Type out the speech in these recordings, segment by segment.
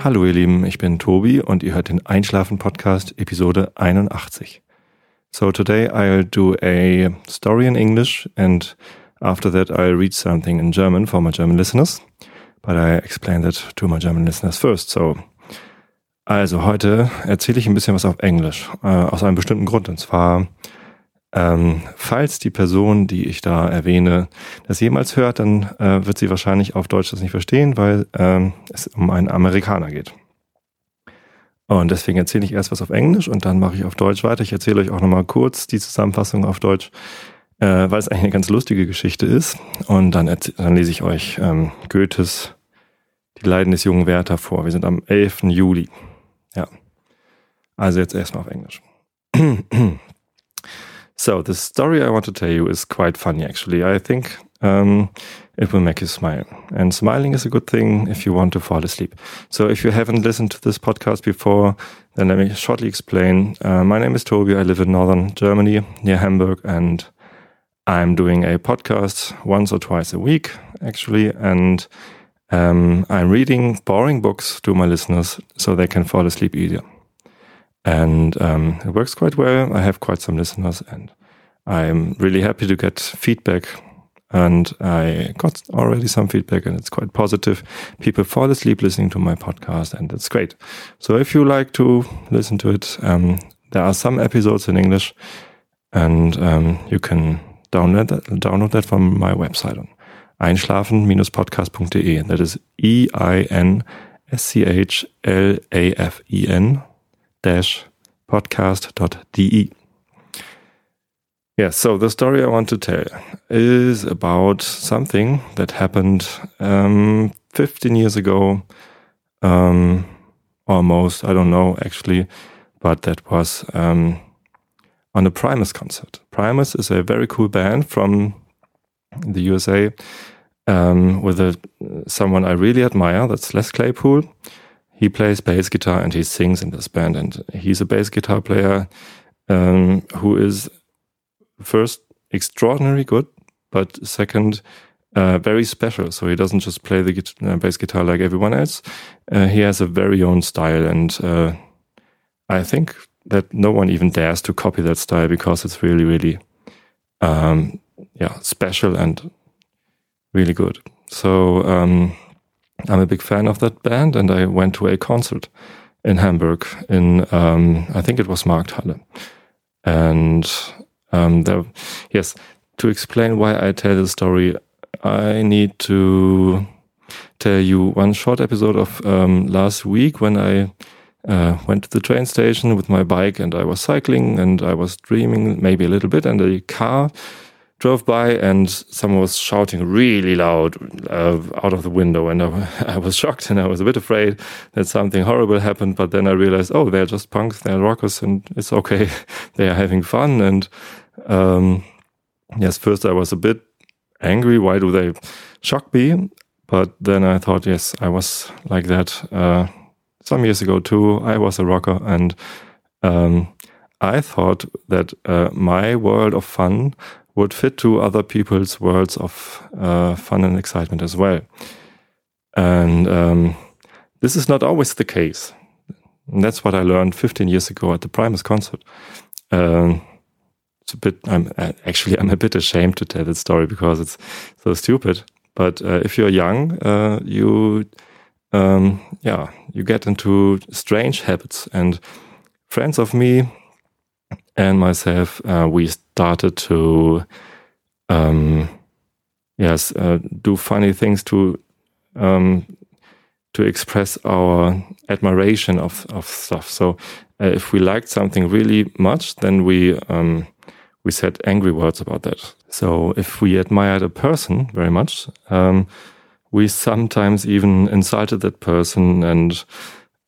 Hallo ihr Lieben, ich bin Tobi und ihr hört den Einschlafen Podcast Episode 81. So today I'll do a story in English and after that I'll read something in German for my German listeners. But I explain that to my German listeners first. So also heute erzähle ich ein bisschen was auf Englisch äh, aus einem bestimmten Grund und zwar ähm, falls die Person, die ich da erwähne, das jemals hört, dann äh, wird sie wahrscheinlich auf Deutsch das nicht verstehen, weil ähm, es um einen Amerikaner geht. Und deswegen erzähle ich erst was auf Englisch und dann mache ich auf Deutsch weiter. Ich erzähle euch auch nochmal kurz die Zusammenfassung auf Deutsch, äh, weil es eigentlich eine ganz lustige Geschichte ist. Und dann, dann lese ich euch ähm, Goethes Die Leiden des jungen Werther vor. Wir sind am 11. Juli. Ja. Also jetzt erstmal auf Englisch. So the story I want to tell you is quite funny, actually. I think um, it will make you smile. And smiling is a good thing if you want to fall asleep. So if you haven't listened to this podcast before, then let me shortly explain. Uh, my name is Toby. I live in northern Germany near Hamburg, and I'm doing a podcast once or twice a week, actually. And um, I'm reading boring books to my listeners so they can fall asleep easier and um, it works quite well. I have quite some listeners, and I'm really happy to get feedback. And I got already some feedback, and it's quite positive. People fall asleep listening to my podcast, and it's great. So if you like to listen to it, um, there are some episodes in English, and um, you can download that, download that from my website on einschlafen-podcast.de. That is E I N S C H L A F E N podcast.de. Yeah, so the story I want to tell is about something that happened um, 15 years ago, um, almost, I don't know actually, but that was um, on a Primus concert. Primus is a very cool band from the USA um, with a, someone I really admire, that's Les Claypool he plays bass guitar and he sings in this band. And he's a bass guitar player um, who is first extraordinarily good, but second, uh, very special. So he doesn't just play the uh, bass guitar like everyone else. Uh, he has a very own style, and uh, I think that no one even dares to copy that style because it's really, really, um, yeah, special and really good. So. Um, I'm a big fan of that band, and I went to a concert in Hamburg in um, I think it was Markthalle, and um, there, yes, to explain why I tell the story, I need to tell you one short episode of um, last week when I uh, went to the train station with my bike and I was cycling and I was dreaming maybe a little bit, and a car drove by and someone was shouting really loud uh, out of the window. And I, I, was shocked and I was a bit afraid that something horrible happened. But then I realized oh they're just punks. They're rockers and it's okay. They are having fun. And um, yes first I was a bit angry. Why do they shock me? But then I thought yes I was like that uh, some years ago too. I was a rocker and um, I thought that uh, my world of fun would fit to other people's worlds of uh, fun and excitement as well. And um, this is not always the case. And that's what I learned 15 years ago at the Primus concert. Um, it's a bit. I'm actually I'm a bit ashamed to tell that story because it's so stupid. But uh, if you're young, uh, you um, yeah you get into strange habits. And friends of me and myself, uh, we started to, um, yes, uh, do funny things to um, to express our admiration of of stuff. So uh, if we liked something really much, then we um, we said angry words about that. So if we admired a person very much, um, we sometimes even insulted that person and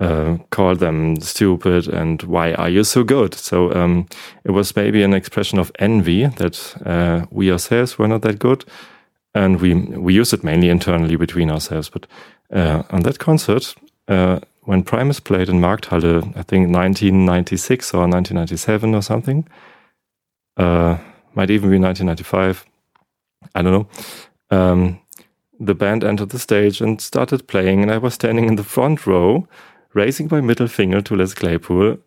uh, call them stupid and why are you so good? So um, it was maybe an expression of envy that uh, we ourselves were not that good, and we we used it mainly internally between ourselves. But uh, on that concert, uh, when Primus played in Markthalle, I think 1996 or 1997 or something, uh, might even be 1995. I don't know. Um, the band entered the stage and started playing, and I was standing in the front row, raising my middle finger to Les Claypool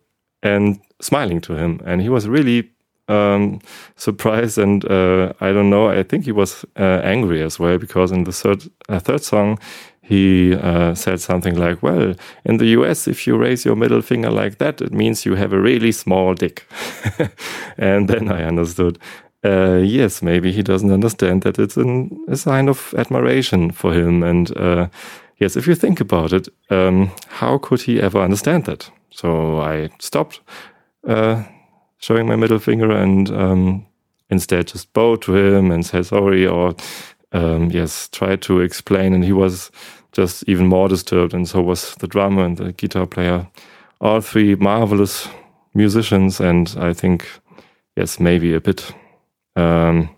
and smiling to him. And he was really um, surprised, and uh, I don't know. I think he was uh, angry as well because in the third uh, third song, he uh, said something like, "Well, in the U.S., if you raise your middle finger like that, it means you have a really small dick." and then I understood. Uh, yes, maybe he doesn't understand that it's an, a sign of admiration for him. And uh, yes, if you think about it, um, how could he ever understand that? So I stopped showing my middle finger and um, instead just bow to him and say sorry or um, yes, try to explain. And he was just even more disturbed, and so was the drummer and the guitar player. All three marvelous musicians, and I think, yes, maybe a bit um,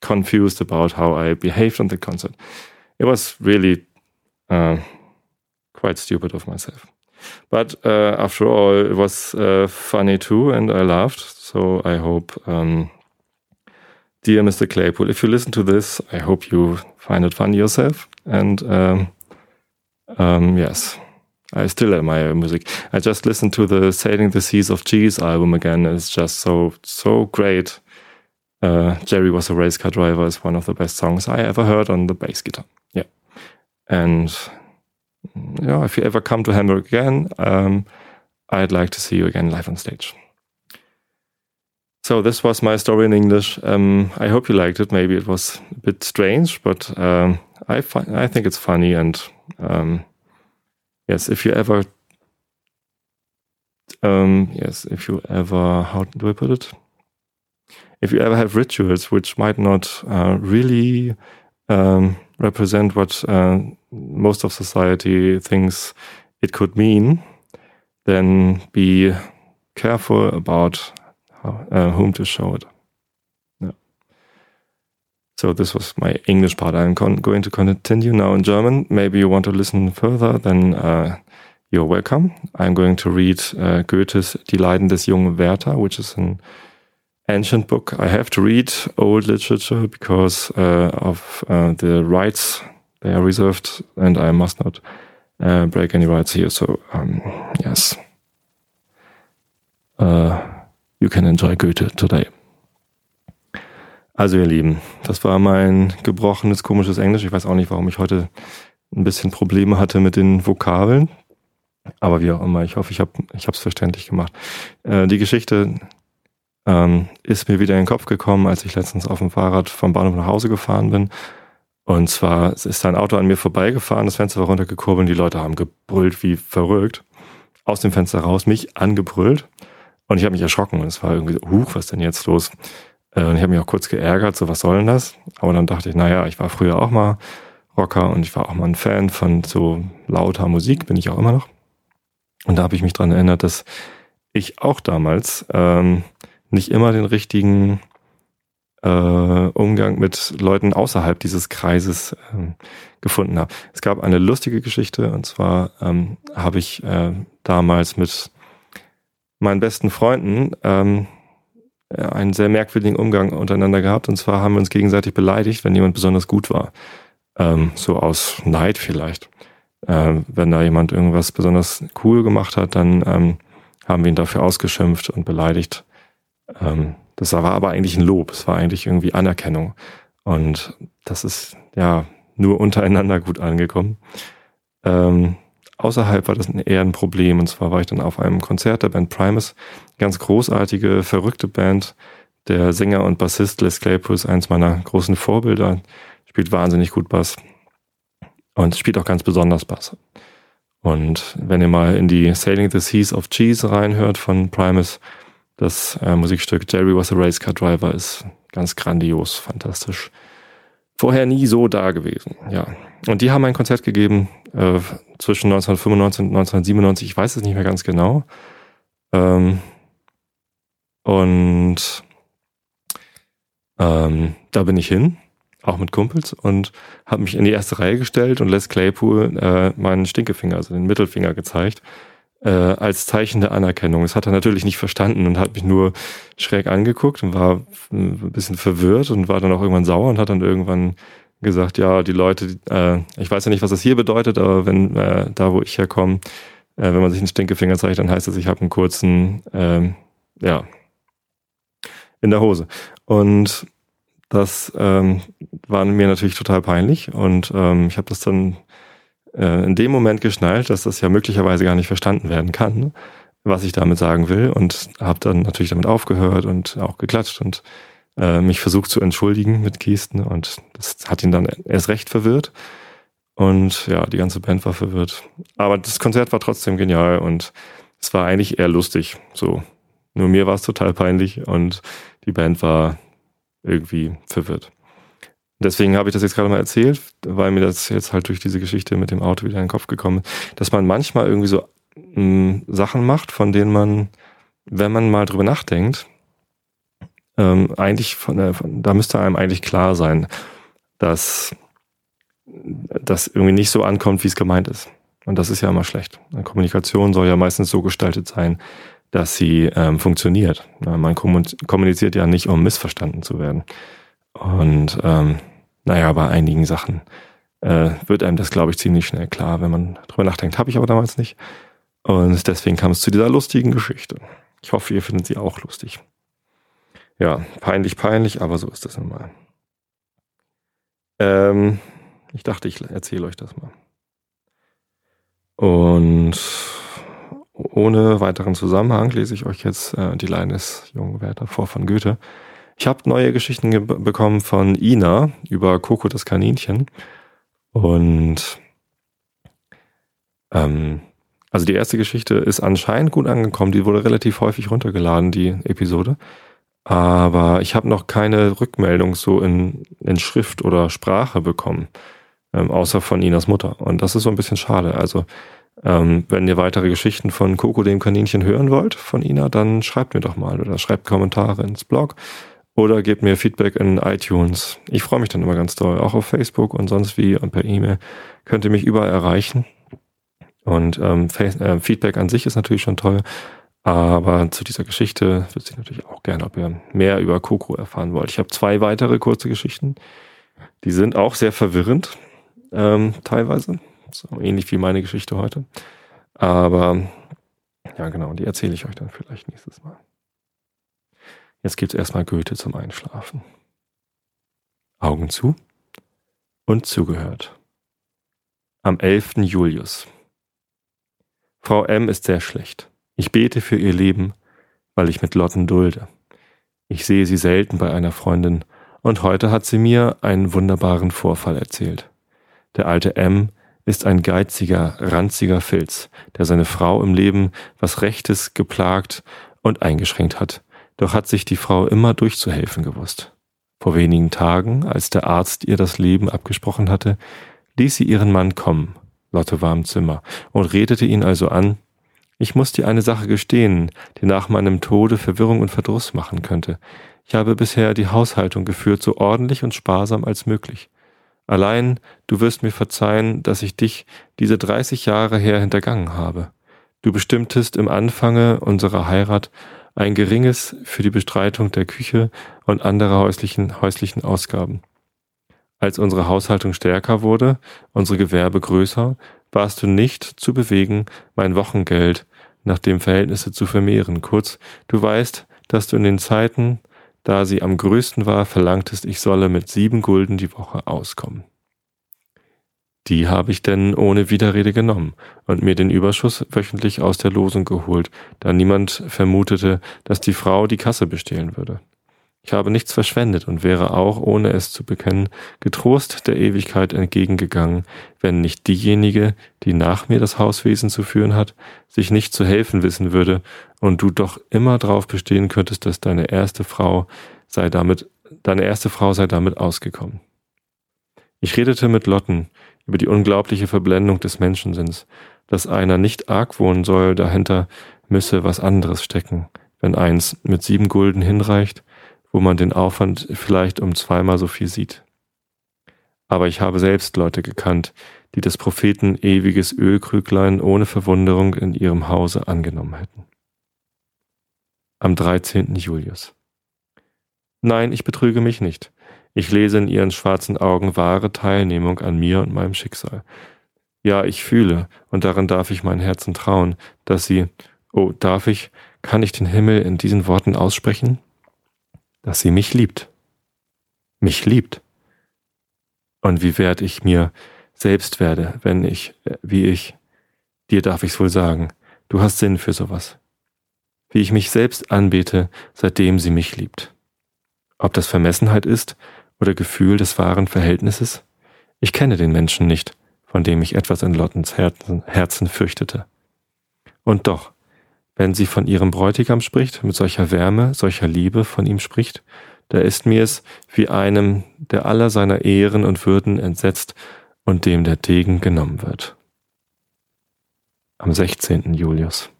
confused about how I behaved on the concert. It was really uh, quite stupid of myself. But uh, after all, it was uh, funny too, and I laughed. So I hope, um, dear Mr. Claypool, if you listen to this, I hope you find it funny yourself. And um, um, yes, I still admire music. I just listened to the Sailing the Seas of Cheese album again. It's just so, so great. Uh, Jerry was a race car driver is one of the best songs I ever heard on the bass guitar. Yeah. And know, if you ever come to Hamburg again, um, I'd like to see you again live on stage. So this was my story in English. Um, I hope you liked it. Maybe it was a bit strange, but um, I I think it's funny. And um, yes, if you ever, um, yes, if you ever, how do I put it? If you ever have rituals which might not uh, really um, represent what uh, most of society thinks it could mean, then be careful about how, uh, whom to show it. Yeah. So this was my English part. I'm going to continue now in German. Maybe you want to listen further, then uh, you're welcome. I'm going to read uh, Goethe's Die Leiden des jungen Werther, which is an ancient book. I have to read old literature because uh, of uh, the rights they are reserved, and I must not uh, break any rights here. So um, yes, uh, you can enjoy Goethe today. Also ihr Lieben, das war mein gebrochenes, komisches Englisch. Ich weiß auch nicht, warum ich heute ein bisschen Probleme hatte mit den Vokabeln. Aber wie auch immer, ich hoffe, ich habe es verständlich gemacht. Äh, die Geschichte ähm, ist mir wieder in den Kopf gekommen, als ich letztens auf dem Fahrrad vom Bahnhof nach Hause gefahren bin. Und zwar ist ein Auto an mir vorbeigefahren, das Fenster war runtergekurbelt und die Leute haben gebrüllt wie verrückt. Aus dem Fenster raus, mich angebrüllt. Und ich habe mich erschrocken und es war irgendwie, so, huch, was denn jetzt los? Äh, und ich habe mich auch kurz geärgert, so was soll denn das? Aber dann dachte ich, naja, ich war früher auch mal Rocker und ich war auch mal ein Fan von so lauter Musik, bin ich auch immer noch. Und da habe ich mich dran erinnert, dass ich auch damals ähm, nicht immer den richtigen äh, Umgang mit Leuten außerhalb dieses Kreises äh, gefunden habe. Es gab eine lustige Geschichte und zwar ähm, habe ich äh, damals mit meinen besten Freunden ähm, einen sehr merkwürdigen Umgang untereinander gehabt und zwar haben wir uns gegenseitig beleidigt, wenn jemand besonders gut war. Ähm, so aus Neid vielleicht. Äh, wenn da jemand irgendwas besonders cool gemacht hat, dann ähm, haben wir ihn dafür ausgeschimpft und beleidigt. Ähm, das war aber eigentlich ein Lob, es war eigentlich irgendwie Anerkennung. Und das ist ja nur untereinander gut angekommen. Ähm, außerhalb war das eher ein Problem. Und zwar war ich dann auf einem Konzert der Band Primus, ganz großartige, verrückte Band. Der Sänger und Bassist Les Claypool ist eins meiner großen Vorbilder, spielt wahnsinnig gut Bass und spielt auch ganz besonders Bass. Und wenn ihr mal in die Sailing the Seas of Cheese reinhört von Primus, das äh, Musikstück Jerry was a Race Car Driver ist ganz grandios, fantastisch. Vorher nie so da gewesen, ja. Und die haben ein Konzert gegeben äh, zwischen 1995 und 1997, ich weiß es nicht mehr ganz genau. Ähm, und ähm, da bin ich hin, auch mit Kumpels, und habe mich in die erste Reihe gestellt und Les Claypool äh, meinen Stinkefinger, also den Mittelfinger gezeigt äh, als Zeichen der Anerkennung. Das hat er natürlich nicht verstanden und hat mich nur schräg angeguckt und war ein bisschen verwirrt und war dann auch irgendwann sauer und hat dann irgendwann gesagt, ja, die Leute, äh, ich weiß ja nicht, was das hier bedeutet, aber wenn äh, da, wo ich herkomme, äh, wenn man sich einen Stinkefinger zeigt, dann heißt das, ich habe einen kurzen, ähm, ja, in der Hose. Und das ähm, war mir natürlich total peinlich und ähm, ich habe das dann äh, in dem Moment geschnallt, dass das ja möglicherweise gar nicht verstanden werden kann, was ich damit sagen will und habe dann natürlich damit aufgehört und auch geklatscht und äh, mich versucht zu entschuldigen mit Gesten und das hat ihn dann erst recht verwirrt. Und ja, die ganze Band war verwirrt. Aber das Konzert war trotzdem genial und es war eigentlich eher lustig. So. Nur mir war es total peinlich und die Band war irgendwie verwirrt. Deswegen habe ich das jetzt gerade mal erzählt, weil mir das jetzt halt durch diese Geschichte mit dem Auto wieder in den Kopf gekommen ist, dass man manchmal irgendwie so mh, mm, Sachen macht, von denen man, wenn man mal drüber nachdenkt, ähm, eigentlich von, der, von, da müsste einem eigentlich klar sein, dass das irgendwie nicht so ankommt, wie es gemeint ist. Und das ist ja immer schlecht. Eine Kommunikation soll ja meistens so gestaltet sein, dass sie ähm, funktioniert. Man kommuniziert ja nicht, um missverstanden zu werden. Und ähm, naja, bei einigen Sachen äh, wird einem das, glaube ich, ziemlich schnell klar, wenn man drüber nachdenkt. Habe ich aber damals nicht. Und deswegen kam es zu dieser lustigen Geschichte. Ich hoffe, ihr findet sie auch lustig. Ja, peinlich, peinlich, aber so ist das nun mal. Ähm, ich dachte, ich erzähle euch das mal. Und ohne weiteren Zusammenhang lese ich euch jetzt äh, die Leine des jungen Werther vor von Goethe. Ich habe neue Geschichten bekommen von Ina über Coco das Kaninchen. Und ähm, also die erste Geschichte ist anscheinend gut angekommen. Die wurde relativ häufig runtergeladen, die Episode. Aber ich habe noch keine Rückmeldung so in, in Schrift oder Sprache bekommen ähm, außer von Inas Mutter. Und das ist so ein bisschen schade. Also ähm, wenn ihr weitere Geschichten von Coco dem Kaninchen hören wollt, von Ina, dann schreibt mir doch mal oder schreibt Kommentare ins Blog oder gebt mir Feedback in iTunes. Ich freue mich dann immer ganz doll. Auch auf Facebook und sonst wie und per E-Mail könnt ihr mich überall erreichen. Und ähm, äh, Feedback an sich ist natürlich schon toll. Aber zu dieser Geschichte wüsste ich natürlich auch gerne, ob ihr mehr über Coco erfahren wollt. Ich habe zwei weitere kurze Geschichten. Die sind auch sehr verwirrend ähm, teilweise. So ähnlich wie meine Geschichte heute. Aber ja, genau, die erzähle ich euch dann vielleicht nächstes Mal. Jetzt gibt es erstmal Goethe zum Einschlafen. Augen zu und zugehört. Am 11. Julius. Frau M. ist sehr schlecht. Ich bete für ihr Leben, weil ich mit Lotten dulde. Ich sehe sie selten bei einer Freundin, und heute hat sie mir einen wunderbaren Vorfall erzählt. Der alte M ist ein geiziger, ranziger Filz, der seine Frau im Leben was Rechtes geplagt und eingeschränkt hat. Doch hat sich die Frau immer durchzuhelfen gewusst. Vor wenigen Tagen, als der Arzt ihr das Leben abgesprochen hatte, ließ sie ihren Mann kommen. Lotte war im Zimmer und redete ihn also an, ich muss dir eine Sache gestehen, die nach meinem Tode Verwirrung und Verdruss machen könnte. Ich habe bisher die Haushaltung geführt, so ordentlich und sparsam als möglich. Allein du wirst mir verzeihen, dass ich dich diese 30 Jahre her hintergangen habe. Du bestimmtest im Anfange unserer Heirat ein geringes für die Bestreitung der Küche und anderer häuslichen, häuslichen Ausgaben. Als unsere Haushaltung stärker wurde, unsere Gewerbe größer, warst du nicht zu bewegen, mein Wochengeld nach dem Verhältnisse zu vermehren. Kurz, du weißt, dass du in den Zeiten, da sie am größten war, verlangtest, ich solle mit sieben Gulden die Woche auskommen. Die habe ich denn ohne Widerrede genommen und mir den Überschuss wöchentlich aus der Losung geholt, da niemand vermutete, dass die Frau die Kasse bestehlen würde. Ich habe nichts verschwendet und wäre auch, ohne es zu bekennen, getrost der Ewigkeit entgegengegangen, wenn nicht diejenige, die nach mir das Hauswesen zu führen hat, sich nicht zu helfen wissen würde und du doch immer darauf bestehen könntest, dass deine erste Frau sei damit, deine erste Frau sei damit ausgekommen. Ich redete mit Lotten über die unglaubliche Verblendung des Menschensinns, dass einer nicht argwohnen soll, dahinter müsse was anderes stecken, wenn eins mit sieben Gulden hinreicht wo man den Aufwand vielleicht um zweimal so viel sieht. Aber ich habe selbst Leute gekannt, die des Propheten ewiges Ölkrüglein ohne Verwunderung in ihrem Hause angenommen hätten. Am 13. Julius. Nein, ich betrüge mich nicht. Ich lese in ihren schwarzen Augen wahre Teilnehmung an mir und meinem Schicksal. Ja, ich fühle, und darin darf ich mein Herzen trauen, dass sie, oh, darf ich, kann ich den Himmel in diesen Worten aussprechen? Dass sie mich liebt. Mich liebt. Und wie wert ich mir selbst werde, wenn ich, wie ich, dir darf ich's wohl sagen, du hast Sinn für sowas. Wie ich mich selbst anbete, seitdem sie mich liebt. Ob das Vermessenheit ist oder Gefühl des wahren Verhältnisses? Ich kenne den Menschen nicht, von dem ich etwas in Lottens Herzen, Herzen fürchtete. Und doch, wenn sie von ihrem Bräutigam spricht, mit solcher Wärme, solcher Liebe von ihm spricht, da ist mir es wie einem, der aller seiner Ehren und Würden entsetzt und dem der Degen genommen wird. Am 16. Julius.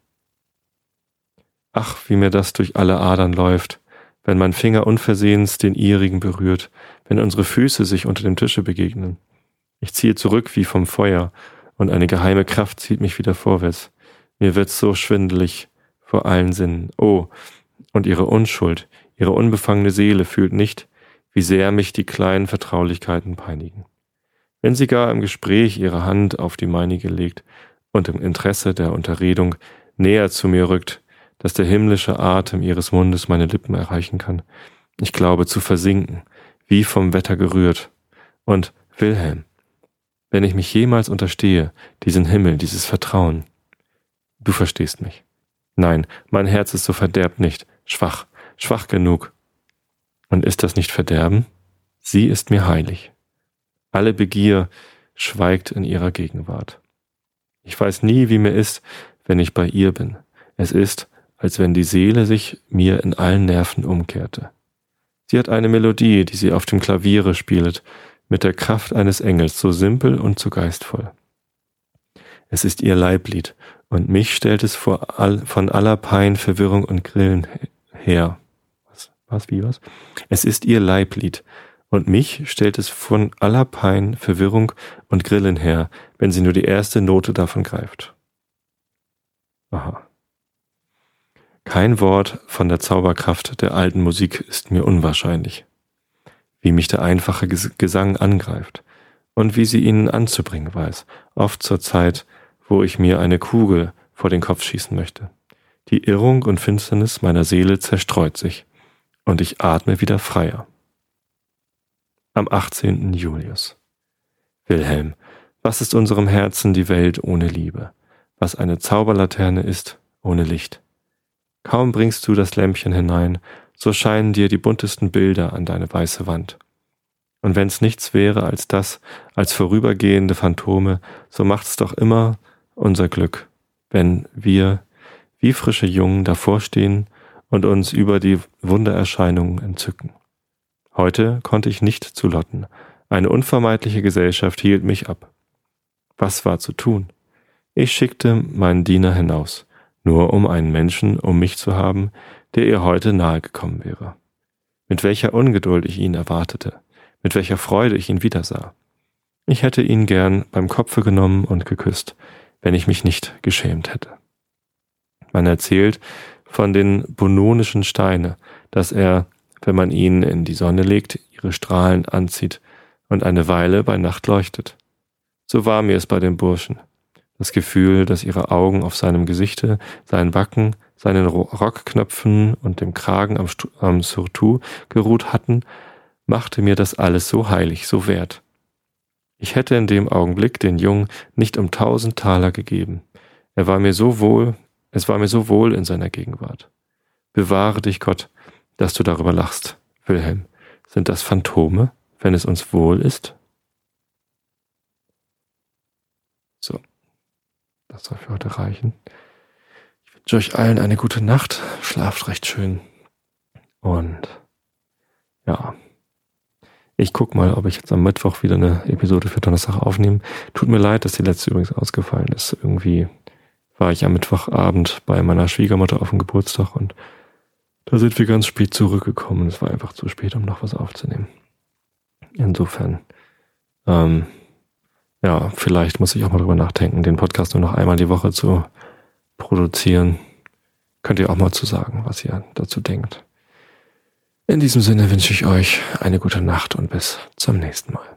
Ach, wie mir das durch alle Adern läuft, wenn mein Finger unversehens den ihrigen berührt, wenn unsere Füße sich unter dem Tische begegnen. Ich ziehe zurück wie vom Feuer, und eine geheime Kraft zieht mich wieder vorwärts. Mir wird so schwindelig vor allen Sinnen. Oh, und ihre Unschuld, ihre unbefangene Seele fühlt nicht, wie sehr mich die kleinen Vertraulichkeiten peinigen. Wenn sie gar im Gespräch ihre Hand auf die meinige legt und im Interesse der Unterredung näher zu mir rückt, dass der himmlische Atem ihres Mundes meine Lippen erreichen kann, ich glaube zu versinken, wie vom Wetter gerührt. Und Wilhelm, wenn ich mich jemals unterstehe, diesen Himmel, dieses Vertrauen, du verstehst mich. Nein, mein Herz ist so verderbt nicht, schwach, schwach genug. Und ist das nicht Verderben? Sie ist mir heilig. Alle Begier schweigt in ihrer Gegenwart. Ich weiß nie, wie mir ist, wenn ich bei ihr bin. Es ist, als wenn die Seele sich mir in allen Nerven umkehrte. Sie hat eine Melodie, die sie auf dem Klaviere spielet, mit der Kraft eines Engels, so simpel und so geistvoll. Es ist ihr Leiblied, und mich stellt es all, von aller Pein, Verwirrung und Grillen her. Was, was, wie, was? Es ist ihr Leiblied, und mich stellt es von aller Pein, Verwirrung und Grillen her, wenn sie nur die erste Note davon greift. Aha. Kein Wort von der Zauberkraft der alten Musik ist mir unwahrscheinlich. Wie mich der einfache Gesang angreift und wie sie ihn anzubringen weiß, oft zur Zeit, wo ich mir eine Kugel vor den Kopf schießen möchte. Die Irrung und Finsternis meiner Seele zerstreut sich und ich atme wieder freier. Am 18. Julius. Wilhelm, was ist unserem Herzen die Welt ohne Liebe? Was eine Zauberlaterne ist ohne Licht? Kaum bringst du das Lämpchen hinein, so scheinen dir die buntesten Bilder an deine weiße Wand. Und wenn's nichts wäre als das, als vorübergehende Phantome, so macht's doch immer unser Glück, wenn wir wie frische Jungen davor stehen und uns über die Wundererscheinungen entzücken. Heute konnte ich nicht zu Lotten. Eine unvermeidliche Gesellschaft hielt mich ab. Was war zu tun? Ich schickte meinen Diener hinaus nur um einen Menschen um mich zu haben, der ihr heute nahe gekommen wäre. Mit welcher Ungeduld ich ihn erwartete, mit welcher Freude ich ihn wiedersah. Ich hätte ihn gern beim Kopfe genommen und geküsst, wenn ich mich nicht geschämt hätte. Man erzählt von den bononischen Steine, dass er, wenn man ihn in die Sonne legt, ihre Strahlen anzieht und eine Weile bei Nacht leuchtet. So war mir es bei den Burschen. Das Gefühl, dass ihre Augen auf seinem Gesichte, seinen Backen, seinen Rockknöpfen und dem Kragen am, am Surtout geruht hatten, machte mir das alles so heilig, so wert. Ich hätte in dem Augenblick den Jungen nicht um tausend Taler gegeben. Er war mir so wohl, es war mir so wohl in seiner Gegenwart. Bewahre dich Gott, dass du darüber lachst, Wilhelm. Sind das Phantome, wenn es uns wohl ist? So. Das soll für heute reichen. Ich wünsche euch allen eine gute Nacht. Schlaft recht schön. Und ja, ich guck mal, ob ich jetzt am Mittwoch wieder eine Episode für Donnerstag aufnehme. Tut mir leid, dass die letzte übrigens ausgefallen ist. Irgendwie war ich am Mittwochabend bei meiner Schwiegermutter auf dem Geburtstag und da sind wir ganz spät zurückgekommen. Es war einfach zu spät, um noch was aufzunehmen. Insofern, ähm, ja, vielleicht muss ich auch mal drüber nachdenken, den Podcast nur noch einmal die Woche zu produzieren. Könnt ihr auch mal zu sagen, was ihr dazu denkt. In diesem Sinne wünsche ich euch eine gute Nacht und bis zum nächsten Mal.